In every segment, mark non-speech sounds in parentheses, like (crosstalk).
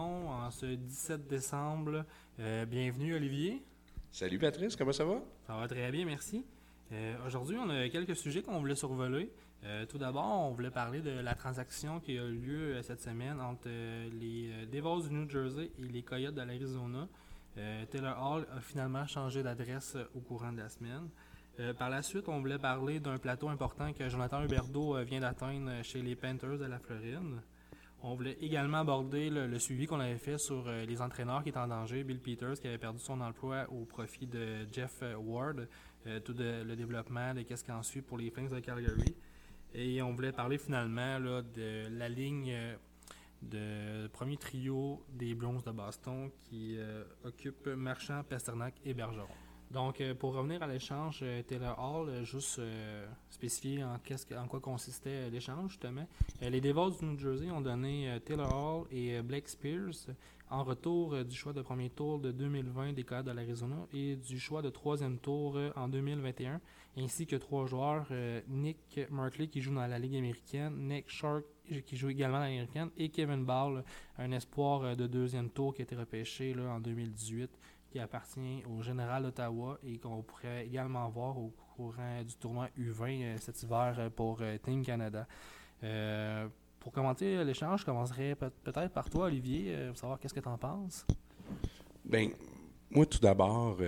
en ce 17 décembre. Euh, bienvenue, Olivier. Salut Patrice, comment ça va? Ça va très bien, merci. Euh, aujourd'hui, on a quelques sujets qu'on voulait survoler. Euh, tout d'abord, on voulait parler de la transaction qui a eu lieu cette semaine entre les Devils du New Jersey et les Coyotes de l'Arizona. Taylor Hall a finalement changé d'adresse au courant de la semaine. par la suite, on voulait parler d'un plateau important que Jonathan Huberdeau vient d'atteindre chez les Panthers de la Floride. On voulait également aborder le, suivi qu'on avait fait sur euh, les entraîneurs qui étaient en danger. Bill Peters qui avait perdu son emploi au profit de Jeff euh, Ward, euh, tout le développement de qu'est-ce en suit pour les Flames de Calgary. Et on voulait parler finalement de la ligne de premier trio des Browns de Boston qui occupe Marchand, Pasternak et Bergeron. Donc, euh, pour revenir à l'échange euh, Taylor Hall, euh, juste spécifier en, quoi consistait l'échange, justement. les Devils du New Jersey ont donné Taylor Hall et Blake Spears en retour du choix de premier tour de 2020 des Coyotes de l'Arizona et du choix de troisième tour en 2021, ainsi que trois joueurs, Nick Markley qui joue dans la Ligue américaine, Nick Shark qui joue également dans la Ligue américaine, et Kevin Ball, un espoir de deuxième tour qui a été repêché en 2018 qui appartient au Général d'Ottawa et qu'on pourrait également voir au courant du tournoi U20 euh, cet hiver euh, pour euh, Team Canada. pour commenter l'échange, je commencerai peut-être par toi, Olivier, pour savoir qu'est-ce que tu en penses. Ben, moi, tout d'abord,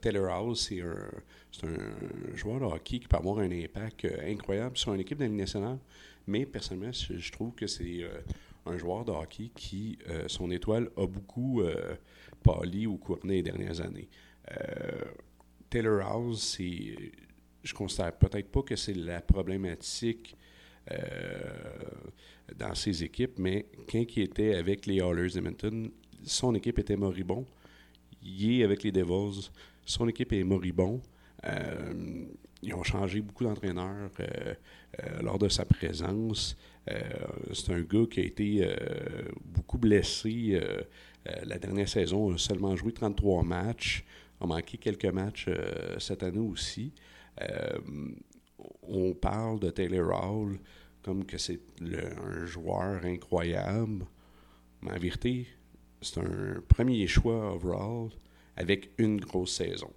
Taylor House, c'est un, joueur de hockey qui peut avoir un impact incroyable sur une équipe de nationale. Mais personnellement, je, trouve que c'est un joueur de hockey qui, son étoile, a beaucoup pâli au cours des dernières années. Euh, Taylor House, je considère peut-être pas que c'est la problématique euh, dans ses équipes, mais quand il était avec les Oilers Edmonton, son équipe était moribond. Il est avec les Devils, son équipe est moribond. Euh, ils ont changé beaucoup d'entraîneurs lors de sa présence. C'est un gars qui a été beaucoup blessé euh, la dernière saison, a seulement joué 33 matchs, a manqué quelques matchs euh, cette année aussi. Euh, on parle de Taylor Hall comme que c'est un joueur incroyable. Mais en vérité, c'est un premier choix overall avec une grosse saison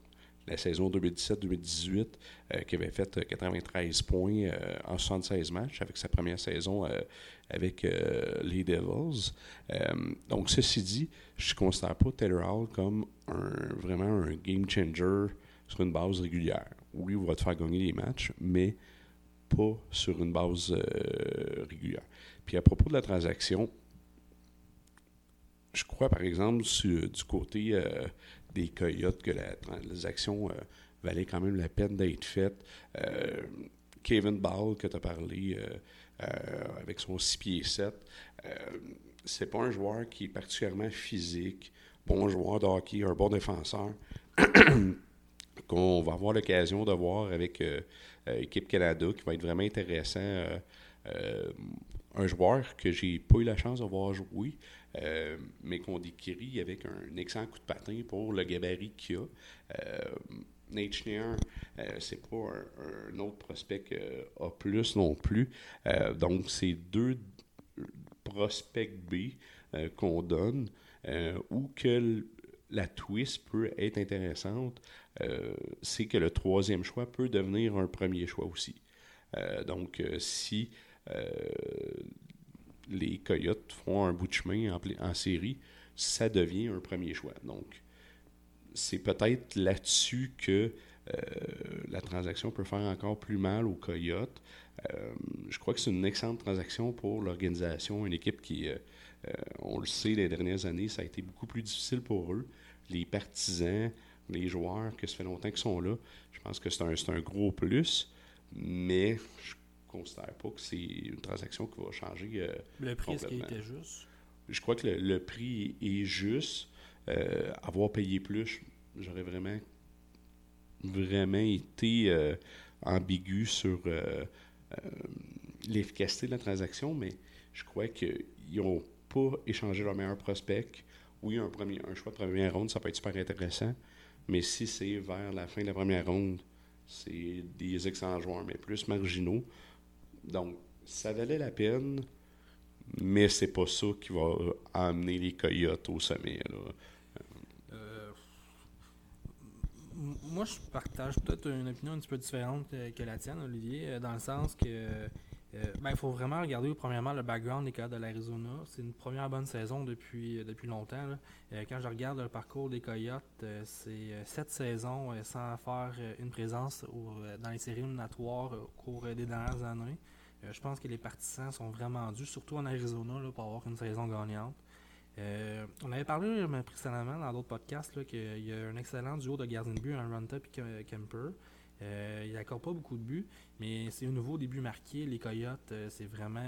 la saison 2017-2018, euh, qui avait fait 93 euh, points euh, en 76 matchs avec sa première saison avec les Devils. donc, ceci dit, je ne considère pas Taylor Hall comme vraiment un game changer sur une base régulière. Oui, il va te faire gagner des matchs, mais pas sur une base régulière. Puis à propos de la transaction, je crois par exemple du côté des coyotes que la transaction euh, valait quand même la peine d'être faite. Euh, Kevin Ball, que tu as parlé euh, avec son 6 pieds 7, c'est pas un joueur qui est particulièrement physique, bon joueur de hockey, un bon défenseur, (coughs) qu'on va avoir l'occasion de voir avec l'équipe Canada, qui va être vraiment intéressant. Un joueur que j'ai pas eu la chance de voir jouer, euh, mais qu'on décrit avec un excellent coup de patin pour le gabarit qu'il a. Euh, Nate Schneier, euh, c'est pas un, autre prospect A+, non plus. donc, c'est deux prospects B qu'on donne, ou que la twist peut être intéressante, c'est que le troisième choix peut devenir un premier choix aussi. donc, si les Coyotes font un bout de chemin en, série, ça devient un premier choix. Donc, c'est peut-être là-dessus que euh, la transaction peut faire encore plus mal aux Coyotes. Euh, je crois que c'est une excellente transaction pour l'organisation, une équipe qui, euh, on le sait, les dernières années, ça a été beaucoup plus difficile pour eux. Les partisans, les joueurs, que ça fait longtemps qu'ils sont là, je pense que c'est un, un, gros plus, mais je considère pas que c'est une transaction qui va changer. Euh, le prix, est-ce qu'il était juste? Je crois que le, prix est juste. Euh, avoir payé plus, j'aurais vraiment, vraiment été euh, ambigu sur l'efficacité de la transaction, mais je crois qu'ils n'ont pas échangé leur meilleur prospect. Oui, un, premier, un choix de première ronde, ça peut être super intéressant, mais si c'est vers la fin de la première ronde, c'est des excellents joueurs, mais plus marginaux. Donc, ça valait la peine, mais c'est pas ça qui va amener les Coyotes au sommet. Euh, moi, je partage peut-être une opinion un petit peu différente que la tienne, Olivier, dans le sens que il ben, faut vraiment regarder premièrement le background des Coyotes de l'Arizona. C'est une première bonne saison depuis, depuis longtemps. quand je regarde le parcours des Coyotes, c'est sept saisons sans faire une présence dans les séries éliminatoires au cours des dernières années. Euh, je pense que les partisans sont vraiment dus, surtout en Arizona, pour avoir une saison gagnante. Euh, on avait parlé précédemment dans d'autres podcasts qu'il y a un excellent duo de gardiens de but, un Runtup et Kemper. Euh, il n'accorde pas beaucoup de buts, mais c'est un nouveau début marqué. Les Coyotes, c'est vraiment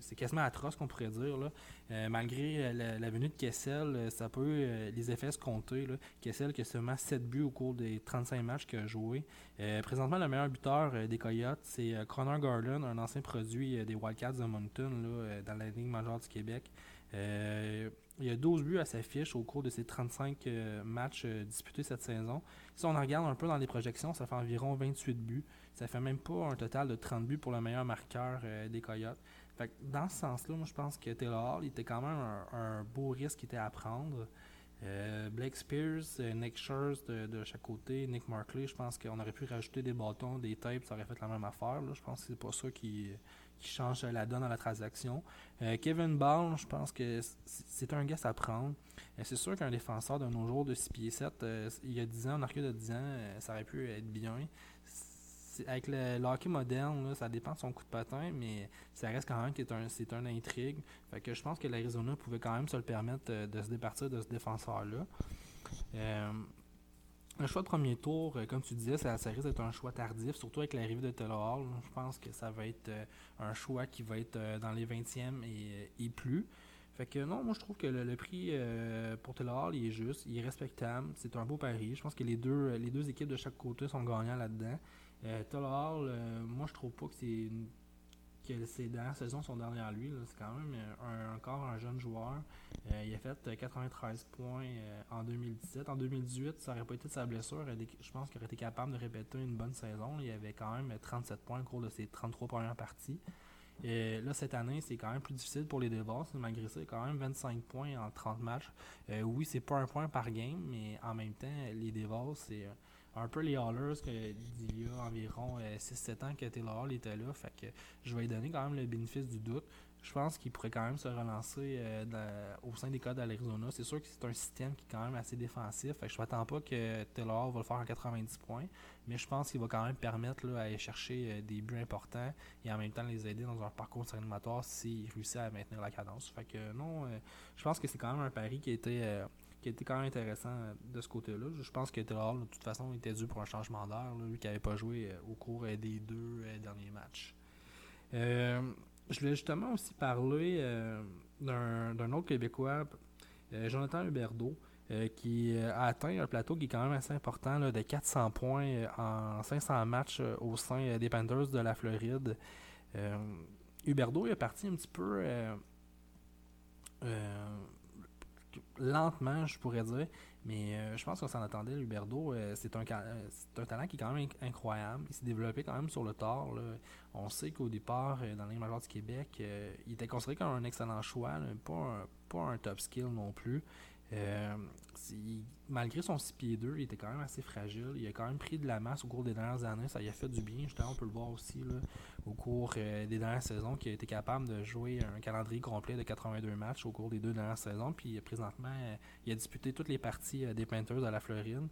c'est quasiment atroce qu'on pourrait dire. Là. Euh, malgré la, venue de Kessel, euh, ça peut euh, les effets se compter. Là. Kessel qui a seulement 7 buts au cours des 35 matchs qu'il a joué. présentement, le meilleur buteur des Coyotes, c'est Connor Garland, un ancien produit des Wildcats de Moncton là, dans la Ligue majeure du Québec. il a 12 buts à sa fiche au cours de ses 35 matchs disputés cette saison. Si on regarde un peu dans les projections, ça fait environ 28 buts. Ça fait même pas un total de 30 buts pour le meilleur marqueur des Coyotes dans ce sens-là, moi je pense que Taylor Hall était quand même un, beau risque qui était à prendre. Euh, Blake Spears, euh, Nick Scherz de, chaque côté, Nick Markley, je pense qu'on aurait pu rajouter des bâtons, des tapes, ça aurait fait la même affaire. Je pense que c'est pas ça qui, change la donne dans la transaction. Euh, Kevin Ball, je pense que c'est un gars à prendre. c'est sûr qu'un défenseur de nos jours de 6 pieds 7, il y a 10 ans, en arcade de 10 ans, ça aurait pu être bien avec le, hockey moderne, ça dépend de son coup de patin, mais ça reste quand même que c'est un, intrigue. Fait que je pense que l'Arizona pouvait quand même se le permettre euh, de se départir de ce défenseur-là. Euh, le choix de premier tour, euh, comme tu disais, ça, risque d'être un choix tardif, surtout avec l'arrivée de Taylor Hall. Je pense que ça va être un choix qui va être dans les 20e et, plus. Fait que non, moi je trouve que le, prix pour Taylor Hall il est juste, il est respectable, c'est un beau pari. Je pense que les deux, les deux équipes de chaque côté sont gagnants là-dedans. Euh, euh, moi je trouve pas que c'est ses dernières saisons sont derrière lui. C'est quand même euh, encore un jeune joueur. Euh, il a fait 93 points en 2017. En 2018, ça n'aurait pas été de sa blessure. Je pense qu'il aurait été capable de répéter une bonne saison. Il avait quand même 37 points au cours de ses 33 premières parties. Là, cette année, c'est quand même plus difficile pour les Devils. Malgré ça, il y a quand même 25 points en 30 matchs. oui, c'est pas un point par game, mais en même temps, les Devils, c'est un peu les Hallers qu'il y a environ 6-7 euh, ans que Taylor Hall était là. Fait que je vais lui donner quand même le bénéfice du doute. Je pense qu'il pourrait quand même se relancer euh, au sein des codes d'Arizona. C'est sûr que c'est un système qui est quand même assez défensif. Fait que je ne m'attends pas que Taylor va le faire en 90 points. Mais je pense qu'il va quand même permettre là, à aller chercher euh, des buts importants et en même temps les aider dans leur parcours animatoire s'il réussit à maintenir la cadence. Fait que non, je pense que c'est quand même un pari qui a été qui était quand même intéressant euh, de ce côté-là. Je pense que Taylor, de toute façon, était dû pour un changement d'air, lui qui n'avait pas joué euh, au cours euh, des deux derniers matchs. je voulais justement aussi parler d'un autre Québécois, Jonathan Huberdeau, qui a atteint un plateau qui est quand même assez important de 400 points en 500 matchs au sein des Panthers de la Floride. Huberdeau est parti un petit peu lentement, je pourrais dire. Mais euh, je pense qu'on s'en attendait. Huberdo, euh, c'est un, euh, un, talent qui est quand même incroyable. Il s'est développé quand même sur le tard. On sait qu'au départ, dans les majors du Québec, il était considéré comme un excellent choix, pas, un, pas un top skill non plus. Euh, malgré son 6 pieds 2, il était quand même assez fragile. Il a quand même pris de la masse au cours des dernières années. Ça lui a fait du bien. Justement, on peut le voir aussi au cours euh, des dernières saisons qu'il a été capable de jouer un calendrier complet de 82 matchs au cours des deux dernières saisons. Puis présentement, euh, il a disputé toutes les parties des Panthers à la Floride.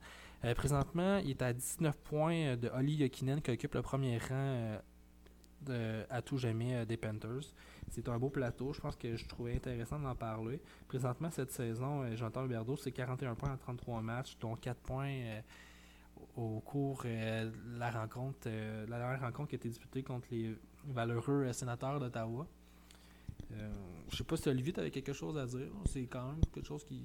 présentement, il est à 19 points de Oli Yokinen qui occupe le premier rang à tout jamais des Panthers. C'est un beau plateau. Je pense que je trouvais intéressant d'en parler. Présentement, cette saison, euh, j'entends Huberdo, c'est 41 points en 33 matchs, dont 4 points euh, au cours de la rencontre, la dernière rencontre qui a été disputée contre les valeureux sénateurs d'Ottawa. je sais pas si Olivier avait quelque chose à dire. C'est quand même quelque chose qui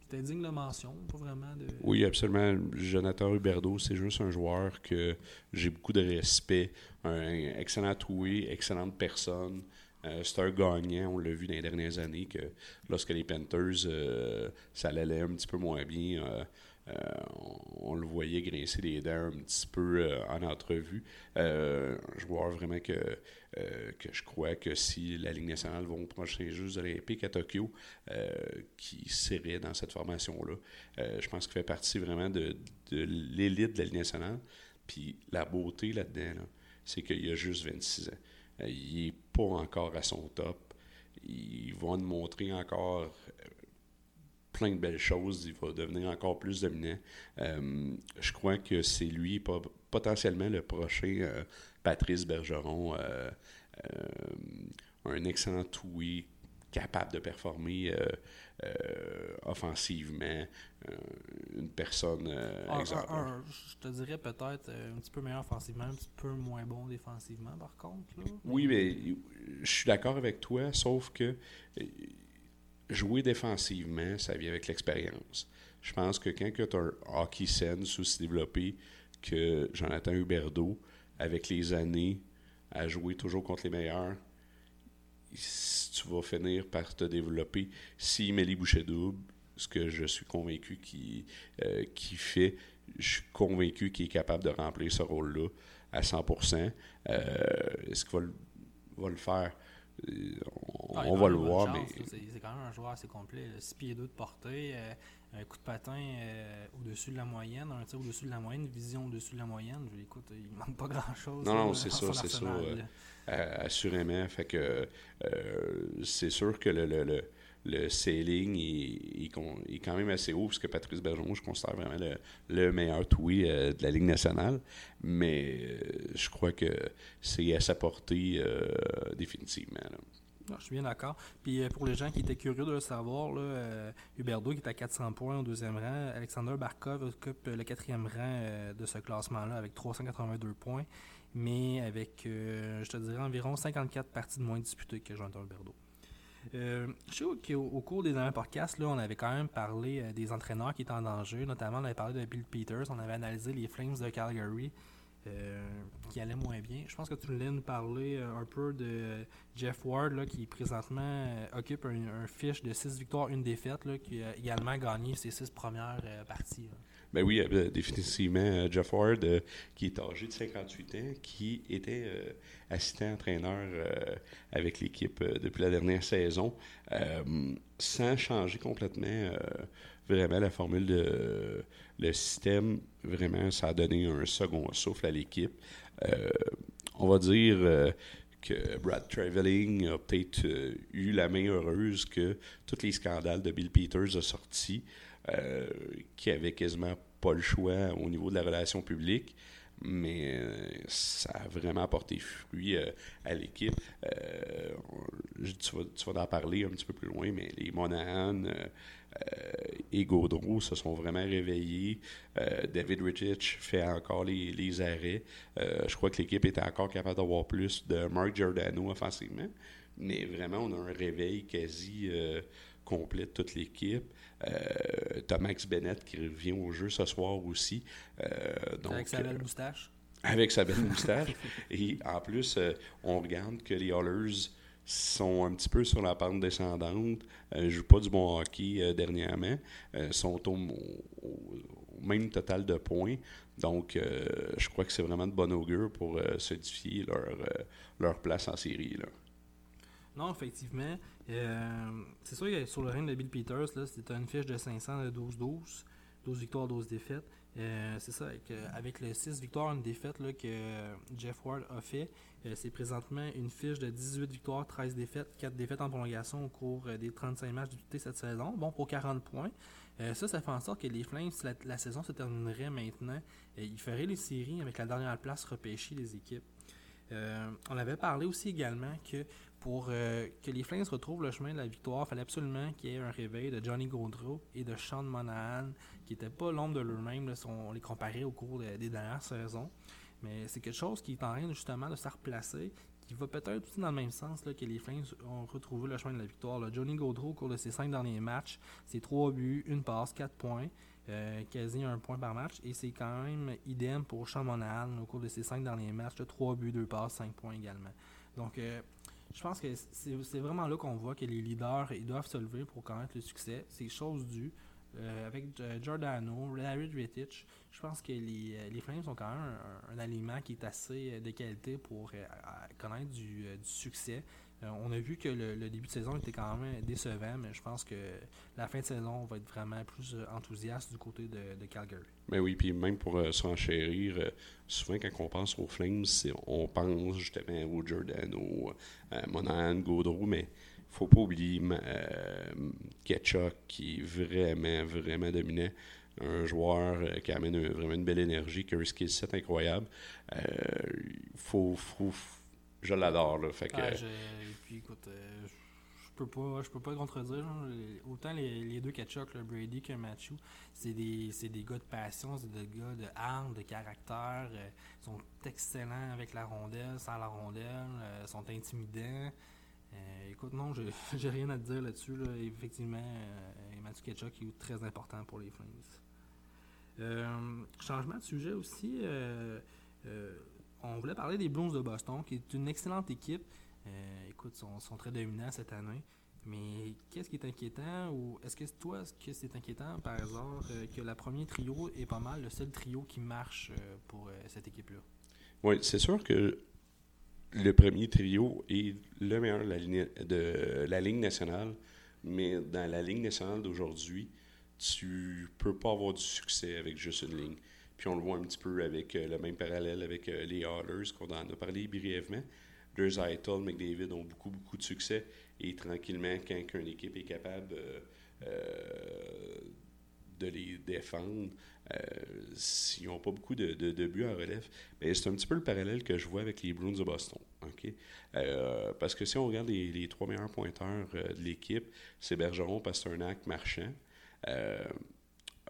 c'était digne de mention, pas vraiment de. Oui, absolument. Jonathan Huberdo, c'est juste un joueur que j'ai beaucoup de respect. Un excellent troué, excellente personne. Euh, c'est un gagnant, on l'a vu dans les dernières années, que lorsque les Panthers, euh, ça allait un petit peu moins bien, euh, on, le voyait grincer les dents un petit peu en entrevue. un joueur vraiment que, que je crois que si la Ligue nationale va aux prochains Jeux olympiques à Tokyo, qui serait dans cette formation-là, je pense qu'il fait partie vraiment de, de l'élite de la Ligue nationale. Puis la beauté là-dedans, c'est qu'il a juste 26 ans. Euh, il n'est encore à son top. Il va nous montrer encore euh, plein de belles choses. Il va devenir encore plus dominant. Euh, je crois que c'est lui, potentiellement le prochain Patrice Bergeron, un excellent oui capable de performer offensivement, une personne ah, exemplaire. je te dirais peut-être un petit peu meilleur offensivement, un petit peu moins bon défensivement par contre. Oui, mais je suis d'accord avec toi, sauf que jouer défensivement, ça vient avec l'expérience. Je pense que quand tu as un hockey sense aussi développé que Jonathan Huberdeau, avec les années, à jouer toujours contre les meilleurs, tu vas finir par te développer. Si Mélie Boucher-Double, ce que je suis convaincu qu'il euh, fait, je suis convaincu qu'il est capable de remplir ce rôle-là à 100%. Euh, est-ce qu'il va, le faire? Euh, on, ah, va le voir, mais... C'est quand même un joueur assez complet. 6 pieds 2 de portée, un coup de patin au-dessus de la moyenne, un tir au-dessus de la moyenne, une vision au-dessus de la moyenne. Je, écoute, il manque pas grand-chose. Non, non, c'est ça, c'est ça. assurément. Fait que c'est sûr que le, le le ceiling est, quand même assez haut, puisque Patrice Bergeron, je considère vraiment le, meilleur toué euh, de la Ligue nationale. Mais euh, je crois que c'est à sa portée euh, définitivement. je suis bien d'accord. Puis pour les gens qui étaient curieux de le savoir, là, Huberdo qui est à 400 points au deuxième rang, Alexander Barkov occupe le quatrième rang de ce classement-là avec 382 points, mais avec, je te dirais, environ 54 parties de moins disputées que Jonathan Huberdo. Euh, je sais qu'au cours des derniers podcasts, là, on avait quand même parlé euh, des entraîneurs qui étaient en danger. Notamment, on avait parlé de Bill Peters, on avait analysé les Flames de Calgary euh, qui allaient moins bien. Je pense que tu voulais nous parler un peu de Jeff Ward, là, qui présentement occupe un, fiche de 6 victoires, une défaite, là, qui a également gagné ses 6 premières parties. Ben oui, euh, définitivement. Euh, Jeff Ward, euh, qui est âgé de 58 ans, qui était assistant entraîneur avec l'équipe depuis la dernière saison, sans changer complètement vraiment la formule de le système. Vraiment, ça a donné un second souffle à l'équipe. on va dire que Brad Traveling a peut-être eu la main heureuse que tous les scandales de Bill Peters a sortis. Euh, qui avait quasiment pas le choix au niveau de la relation publique mais euh, ça a vraiment apporté fruit euh, à l'équipe. Tu, vas, en parler un petit peu plus loin, mais les Monahan et Gaudreau se sont vraiment réveillés. David Rittich fait encore les, les arrêts. je crois que l'équipe était encore capable d'avoir plus de Mark Giordano offensivement, mais vraiment, on a un réveil quasi complet de toute l'équipe. Euh, Thomas Bennett qui revient au jeu ce soir aussi. Euh, avec sa belle moustache. Avec sa belle moustache. Et en plus, euh, on regarde que les Hollers sont un petit peu sur la pente descendante, ne jouent pas du bon hockey dernièrement, sont au, même total de points. Donc, je crois que c'est vraiment de bon augure pour solidifier leur, leur place en série. Là. Non, effectivement. Euh, c'est sûr que sur le règne de Bill Peters, c'était une fiche de 500 de 12-12. 12 victoires, 12 défaites. Euh, c'est ça, avec, avec les 6 victoires, une défaite que Jeff Ward a fait, euh, c'est présentement une fiche de 18 victoires, 13 défaites, 4 défaites en prolongation au cours des 35 matchs disputés cette saison. Bon, pour 40 points. ça, ça fait en sorte que les Flames, si la, saison se terminerait maintenant, ils feraient les séries avec la dernière place repêchée des équipes. on avait parlé aussi également que pour euh, que les Flames retrouvent le chemin de la victoire, il fallait absolument qu'il y ait un réveil de Johnny Gaudreau et de Sean Monahan, qui n'étaient pas l'ombre de leur-même si on les comparait au cours des dernières saisons. Mais c'est quelque chose qui est en train justement de se replacer, qui va peut-être aussi dans le même sens que les Flames ont retrouvé le chemin de la victoire. Johnny Gaudreau, au cours de ses cinq derniers matchs, c'est trois buts, une passe, quatre points. Euh, quasi un point par match. Et c'est quand même idem pour Sean Monahan au cours de ses cinq derniers matchs. trois buts, deux passes, cinq points également. Donc, euh, je pense que c'est vraiment là qu'on voit que les leaders ils doivent se lever pour connaître le succès. C'est chose due. avec Giordano, Larry Rittich, je pense que les, les Flames ont quand même un, alignement qui est assez de qualité pour connaître du succès. Euh, on a vu que le, début de saison était quand même décevant, mais je pense que la fin de saison va être vraiment plus euh, enthousiaste du côté de, Calgary. Mais ben oui, puis même pour euh, s'enchérir, souvent quand on pense aux Flames, on pense justement au Giordano, à Monahan, Gaudreau, mais faut pas oublier Ketchuk qui est vraiment, vraiment dominant un joueur qui amène vraiment une belle énergie, qui a un skill incroyable. Il faut, je l'adore. Là, fait que... Ah, puis écoute, euh, je peux pas je peux pas contredire. Autant les, deux Ketchuk, le Brady que Matthew, c'est des, des gars de passion, c'est des gars de armes, de caractère. Euh, ils sont excellents avec la rondelle, sans la rondelle, euh, sont intimidants. écoute, non, (laughs) j'ai rien à te dire là-dessus. Effectivement, Matthew Ketchuk est très important pour les Flames. changement de sujet aussi on voulait parler des Blues de Boston, qui est une excellente équipe. Euh, écoute, ils sont, très dominants cette année. Mais qu'est-ce qui est inquiétant ou est-ce que toi, ce que c'est inquiétant par hasard euh, que la première trio est pas mal le seul trio qui marche euh, pour cette équipe-là? Oui, c'est sûr que le premier trio est le meilleur de la ligne, de la ligne nationale, mais dans la ligne nationale d'aujourd'hui, tu peux pas avoir du succès avec juste une ligne. Puis on le voit un petit peu avec euh, le même parallèle avec euh, les Oilers, qu'on en a parlé brièvement. Eitel, McDavid ont beaucoup, beaucoup de succès. Et tranquillement, quand une équipe est capable euh, de les défendre, s'ils n'ont pas beaucoup de, de, buts à relève, ben, c'est un petit peu le parallèle que je vois avec les Bruins de Boston. parce que si on regarde les, trois meilleurs pointeurs de l'équipe, c'est Bergeron, Pasternak, Marchand.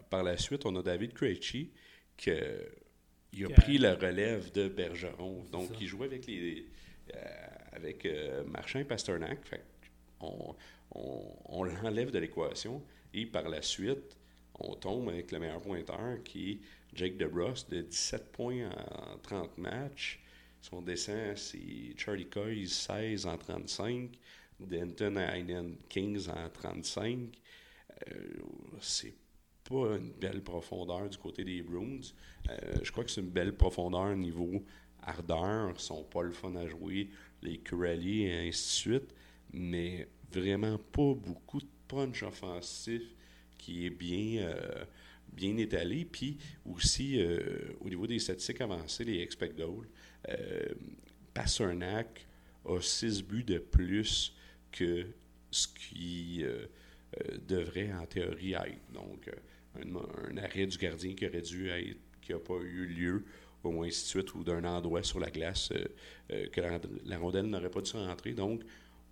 par la suite, on a David Krejci, qu'il a pris la relève de Bergeron. Donc, il jouait avec les euh, avec euh, Marchand et Pasternak. on, on, l'enlève de l'équation et par la suite, on tombe avec le meilleur pointeur qui est Jake DeBrus de 17 points en 30 matchs. Son descend, c'est Charlie Coy 16 en 35, Denton Heinen 15 en 35. Euh, c'est pas une belle profondeur du côté des Bruins. Euh, je crois que c'est une belle profondeur au niveau ardeur. Ils sont pas le fun à jouer, les Curali et ainsi de suite. Mais vraiment pas beaucoup de punch offensif qui est bien, euh, bien étalé. Puis aussi, euh, au niveau des statistiques avancées, les expect goals, Passernack a 6 buts de plus que ce qui devrait en théorie être. Donc, un, arrêt du gardien qui aurait dû être, qui n'a pas eu lieu, au moins ainsi de suite, ou d'un endroit sur la glace euh, euh, que la, rondelle n'aurait pas dû rentrer. Donc,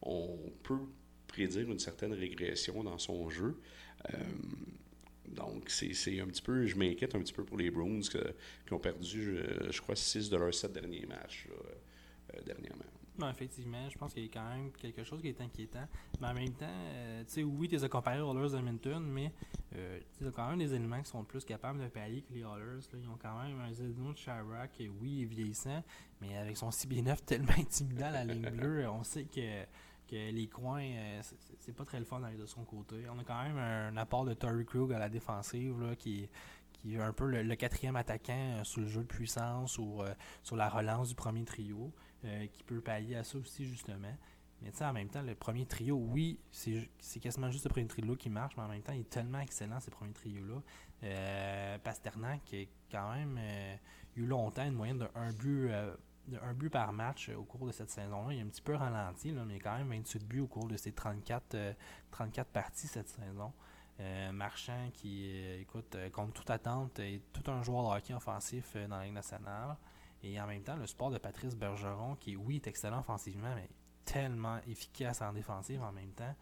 on peut prédire une certaine régression dans son jeu. Euh, donc, c'est un petit peu, je m'inquiète un petit peu pour les Bruins qui ont perdu, je, crois, 6 de leurs 7 derniers matchs dernièrement. Non, effectivement, je pense qu'il y a quand même quelque chose qui est inquiétant. Mais en même temps, euh, tu sais, oui, tu les as comparés aux Oilers Edmonton, mais euh, tu as quand même des éléments qui sont plus capables de pallier que les Oilers. Ils ont quand même un Zdeno de Chirac, qui, oui, est vieillissant, mais avec son CB9 (laughs) tellement intimidant à la ligne bleue, on sait que, que les coins, euh, c'est pas très le fun d'aller de son côté. On a quand même un, apport de Tory Krug à la défensive là, qui, qui est un peu le, quatrième attaquant sur le jeu de puissance ou sur la relance du premier trio. Euh, qui peut pallier à ça aussi, justement. Mais tu sais, en même temps, le premier trio, oui, c'est quasiment juste le premier trio qui marche, mais en même temps, il est tellement excellent, ces premiers trios-là. Euh, Pasternak, qui a quand même euh, eu longtemps une moyenne de 1 but, but par match au cours de cette saison-là. Il a un petit peu ralenti, là, mais quand même 28 buts au cours de ses 34, 34 parties cette saison. Marchand, qui, écoute, contre toute attente, est tout un joueur de hockey offensif dans la Ligue nationale. Et en même temps, le sport de Patrice Bergeron, qui, oui, est excellent offensivement, mais tellement efficace en défensive en même temps.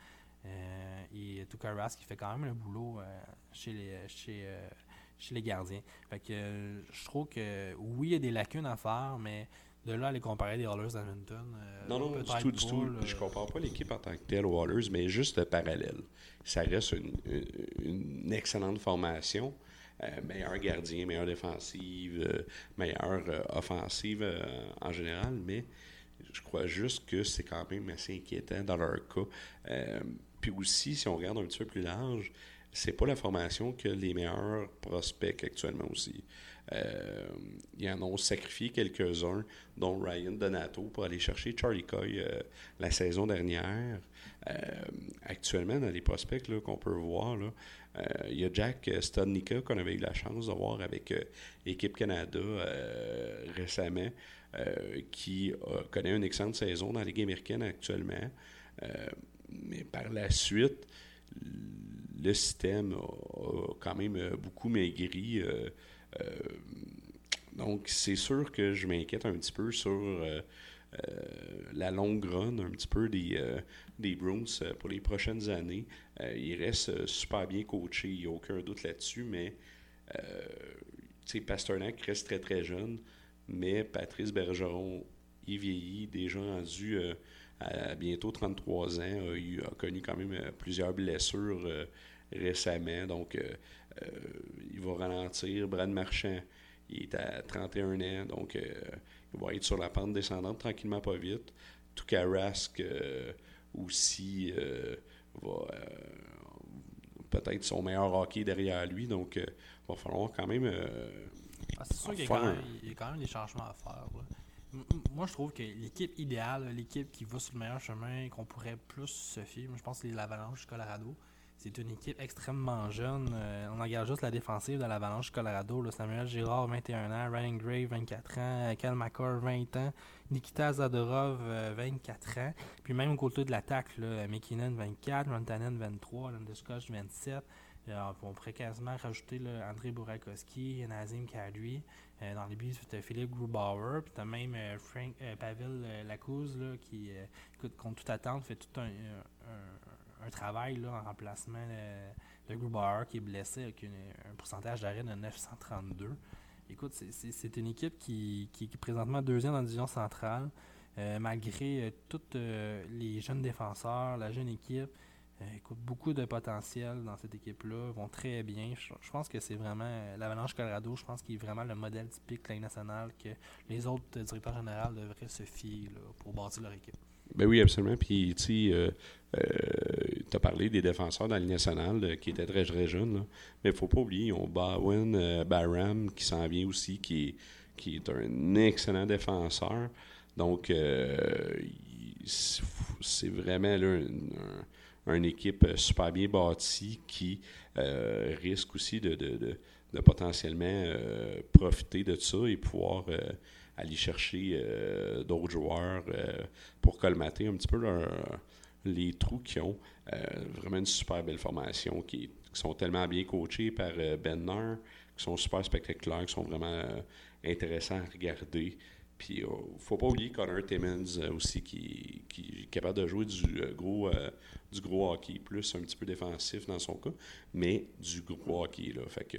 Euh, et Tukaras qui fait quand même le boulot euh, chez, les, chez, euh, chez les gardiens. Fait que je trouve que oui, il y a des lacunes à faire, mais de là à les comparer des Oilers d'Edmonton. non, non, du tout, du tout. Je compare pas l'équipe en tant que telle aux Oilers, mais juste le parallèle. Ça reste une, une excellente formation. Euh, meilleur gardien, meilleure défensive, euh, meilleure euh, offensive en général, mais je crois juste que c'est quand même assez inquiétant dans leur cas. puis aussi, si on regarde un petit peu plus large, c'est pas la formation que les meilleurs prospects actuellement aussi. Euh, ils en ont sacrifié quelques-uns, dont Ryan Donato, pour aller chercher Charlie Coy euh, la saison dernière. Euh, actuellement, dans les prospects qu'on peut voir, il y a Jack Stodnika qu'on avait eu la chance de voir avec Équipe Canada récemment, qui connaît une excellente saison dans la Ligue américaine actuellement. mais par la suite, le système a, quand même beaucoup maigri. Euh, donc, c'est sûr que je m'inquiète un petit peu sur euh, euh, la longue run, un petit peu des, des Bruins pour les prochaines années. il reste super bien coaché, il n'y a aucun doute là-dessus, mais Pasternak reste très très jeune, mais Patrice Bergeron, il vieillit, déjà rendu à bientôt 33 ans, il a connu quand même plusieurs blessures récemment, donc euh, il va ralentir. Brad Marchand, il est à 31 ans, donc euh, il va être sur la pente descendante tranquillement, pas vite. Rask euh, aussi va peut-être son meilleur hockey derrière lui, donc il va falloir quand même. Ah, c'est sûr qu'il y, a quand même des changements à faire. Moi, je trouve que l'équipe idéale, l'équipe qui va sur le meilleur chemin, qu'on pourrait plus se fier, je pense que c'est l'Avalanche Colorado. C'est une équipe extrêmement jeune. Euh, on regarde juste la défensive de l'Avalanche Colorado. Samuel Girard, 21 ans. Ryan Gray, 24 ans. Cal McCord, 20 ans. Nikita Zadorov, 24 euh, ans. Puis même au côté de l'attaque, McKinnon, 24. Rantanen, 23. Landeskog, 27. on pourrait quasiment rajouter André Burakowski, Nazim Kadri. Euh, dans les buts, tu Philippe Grubauer. Puis tu as même Frank, Pavel Lacouze qui, contre toute attente, fait tout un travail là, en remplacement de, de qui est blessé avec un pourcentage d'arrêt de 932. Écoute, c'est une équipe qui, est présentement deuxième dans la division centrale, euh, malgré euh, tous euh, les jeunes défenseurs, la jeune équipe. écoute, beaucoup de potentiel dans cette équipe-là, vont très bien. Je, pense que c'est vraiment l'Avalanche Colorado, je pense qu'il est vraiment le modèle typique de nationale que les autres directeurs généraux devraient se fier pour bâtir leur équipe. Ben oui, absolument. Puis, tu euh, euh, as parlé des défenseurs dans la Ligue nationale euh, qui étaient très, très jeunes. Là. Mais il ne faut pas oublier, ils ont Bowen Barham qui s'en vient aussi, qui est, qui est un excellent défenseur. Donc, c'est vraiment là, une, équipe super bien bâtie qui risque aussi de, de potentiellement profiter de ça et pouvoir aller chercher euh, d'autres joueurs euh, pour colmater un petit peu les trous qu'ils ont. Euh, vraiment une super belle formation qui, sont tellement bien coachés par Benner, qui sont super spectaculaires, qui sont vraiment intéressants à regarder. Puis, il ne faut pas oublier Connor Timmons aussi, qui, est capable de jouer du gros, du gros hockey, plus un petit peu défensif dans son cas, mais du gros hockey. Là. Fait que,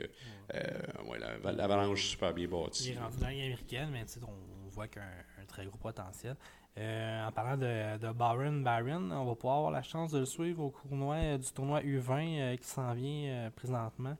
euh, l'avalanche super bien bâtie. Il est rendu dans la américaine, mais on voit qu'il a un, très gros potentiel. Euh, en parlant de, de Baron Barron, on va pouvoir avoir la chance de le suivre au tournoi, euh, du tournoi U20 qui s'en vient présentement.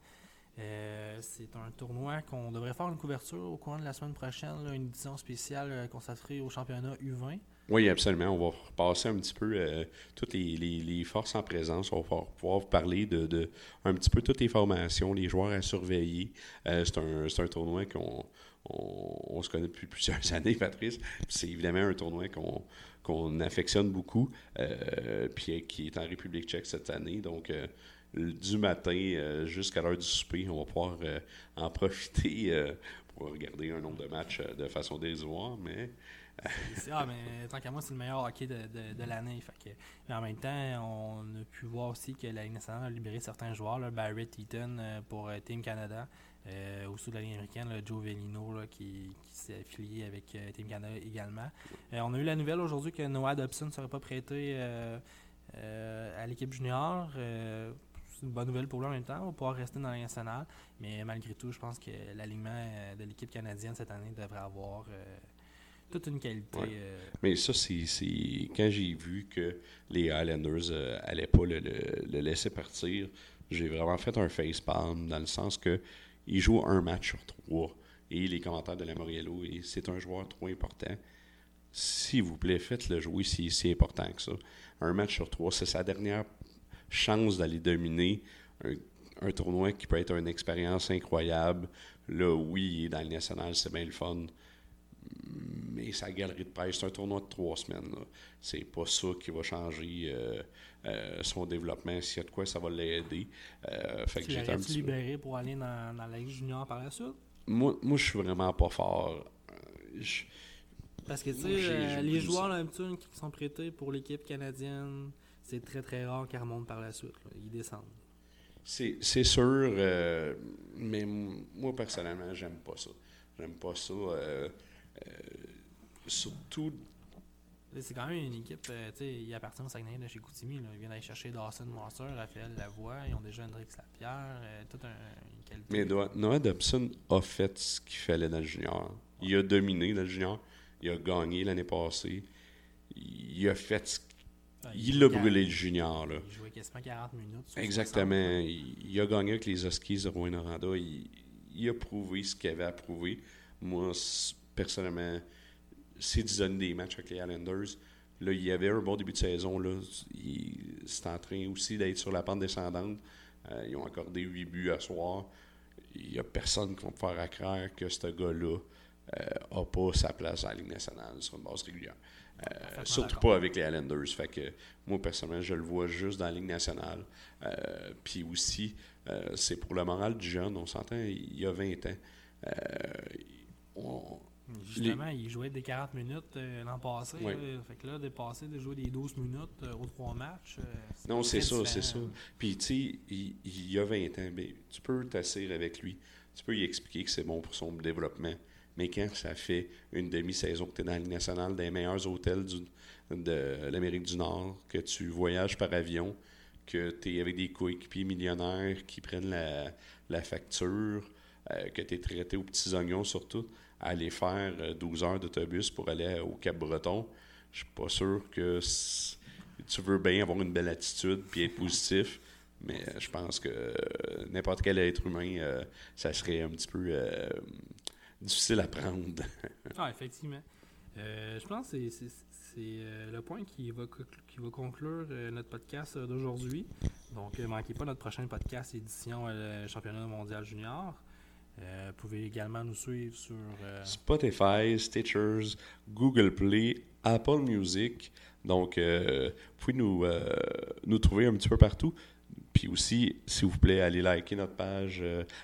C'est un tournoi qu'on devrait faire une couverture au courant de la semaine prochaine, une édition spéciale consacrée au championnat U20. Oui, absolument. On va repasser un petit peu euh, toutes les, forces en présence. On va pouvoir parler de, un petit peu toutes les formations, les joueurs à surveiller. Euh, c'est un, tournoi qu'on on, se connaît depuis (laughs) plusieurs années, Patrice. C'est évidemment un tournoi qu'on affectionne beaucoup, euh, puis qui est en République tchèque cette année. Donc, du matin jusqu'à l'heure du souper, on va pouvoir en profiter pour regarder un nombre de matchs de façon dérisoire, ah, mais tant qu'à moi, c'est le meilleur hockey de, de, l'année. mais en même temps, on a pu voir aussi que la Ligue a libéré certains joueurs. Là, Barrett Eaton euh, pour euh, Team Canada. Euh, aussi de la Ligue américaine, Joe Velino qui, s'est affilié avec Team Canada également. on a eu la nouvelle aujourd'hui que Noah Dobson ne serait pas prêté à l'équipe junior. C'est une bonne nouvelle pour lui en même temps. On va pouvoir rester dans la nationale. Mais malgré tout, je pense que l'alignement de l'équipe canadienne cette année devrait avoir toute une qualité. Euh, Mais ça, c'est quand j'ai vu que les Highlanders n'allaient euh, pas le, laisser partir, j'ai vraiment fait un facepalm dans le sens que il joue un match sur trois. Et les commentaires de la Moriello, c'est un joueur trop important. S'il vous plaît, faites-le jouer si c'est important que ça. Un match sur trois, c'est sa dernière chance d'aller dominer un tournoi qui peut être une expérience incroyable. Là, oui, dans le national, c'est bien le fun. Mais sa galerie de presse, c'est un tournoi de trois semaines. C'est pas ça qui va changer euh, euh, son développement. S'il y a de quoi, ça va l'aider. Euh, fait que tu un libéré pour aller dans, la Ligue junior par la suite? Moi, moi je suis vraiment pas fort. Parce que, tu sais, les joueurs là, qui sont prêtés pour l'équipe canadienne, c'est très très rare qu'ils remontent par la suite. Ils descendent. C'est sûr, mais moi personnellement, j'aime pas ça. J'aime pas ça. Euh, surtout. C'est quand même une équipe, euh, tu sais, il appartient au Saguenay de chez Coutimi. Là. Ils viennent aller chercher Dawson Master, Raphaël Lavoie, ils ont déjà Hendrix Lapierre, euh, toute un, une qualité. Mais Noah Dobson a fait ce qu'il fallait dans le junior. Il a dominé dans le junior, il a gagné l'année passée, il a fait ce il a brûlé le junior. Là. Il jouait quasiment 40 minutes. Exactement. Il, a gagné avec les Huskies de Rouen-Noranda. Il, il, a prouvé ce qu'il avait à prouver. Moi, personnellement, s'il donne des matchs avec les Islanders, là, il y avait un bon début de saison. Là, c'est en train aussi d'être sur la pente descendante. Euh, ils ont accordé 8 buts à soir. Il n'y a personne qui va me faire à croire que ce gars-là n'a euh, pas sa place à la Ligue nationale sur une base régulière. Euh, surtout pas avec les Islanders. Fait que moi, personnellement, je le vois juste dans la Ligue nationale. Puis aussi, c'est pour le moral du jeune. On s'entend, il y a 20 ans. On, Justement, il jouait des 40 minutes euh, l'an passé. fait que là, de passer de jouer des 12 minutes euh, aux trois matchs. Euh, non, c'est ça, c'est ça. Puis, tu sais, il, y a 20 ans, mais tu peux t'asseoir avec lui. Tu peux lui expliquer que c'est bon pour son développement. Mais quand ça fait une demi-saison que tu es dans la Ligue nationale, des meilleurs hôtels de l'Amérique du Nord, que tu voyages par avion, que tu es avec des coéquipiers millionnaires qui prennent la, facture, que tu es traité aux petits oignons surtout aller faire 12 euh, heures d'autobus pour aller au Cap-Breton, je suis pas sûr que tu veux bien avoir une belle attitude puis être positif. Mais euh, je pense que euh, n'importe quel être humain, ça serait un petit peu difficile à prendre. (laughs) ah, effectivement. je pense que c'est le point qui va, qui va conclure notre podcast d'aujourd'hui. Donc, ne manquez pas notre prochain podcast édition Championnat mondial junior. Euh, vous pouvez également nous suivre sur euh, Spotify, Stitchers, Google Play, Apple Music. Donc, euh, vous pouvez nous, nous trouver un petit peu partout. Puis aussi, s'il vous plaît, allez liker notre page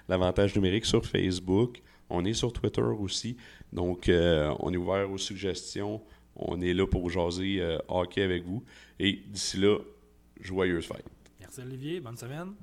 L'Avantage numérique sur Facebook. On est sur Twitter aussi. Donc, on est ouvert aux suggestions. On est là pour jaser hockey avec vous. Et d'ici là, joyeuse fête. Merci Olivier. Bonne semaine.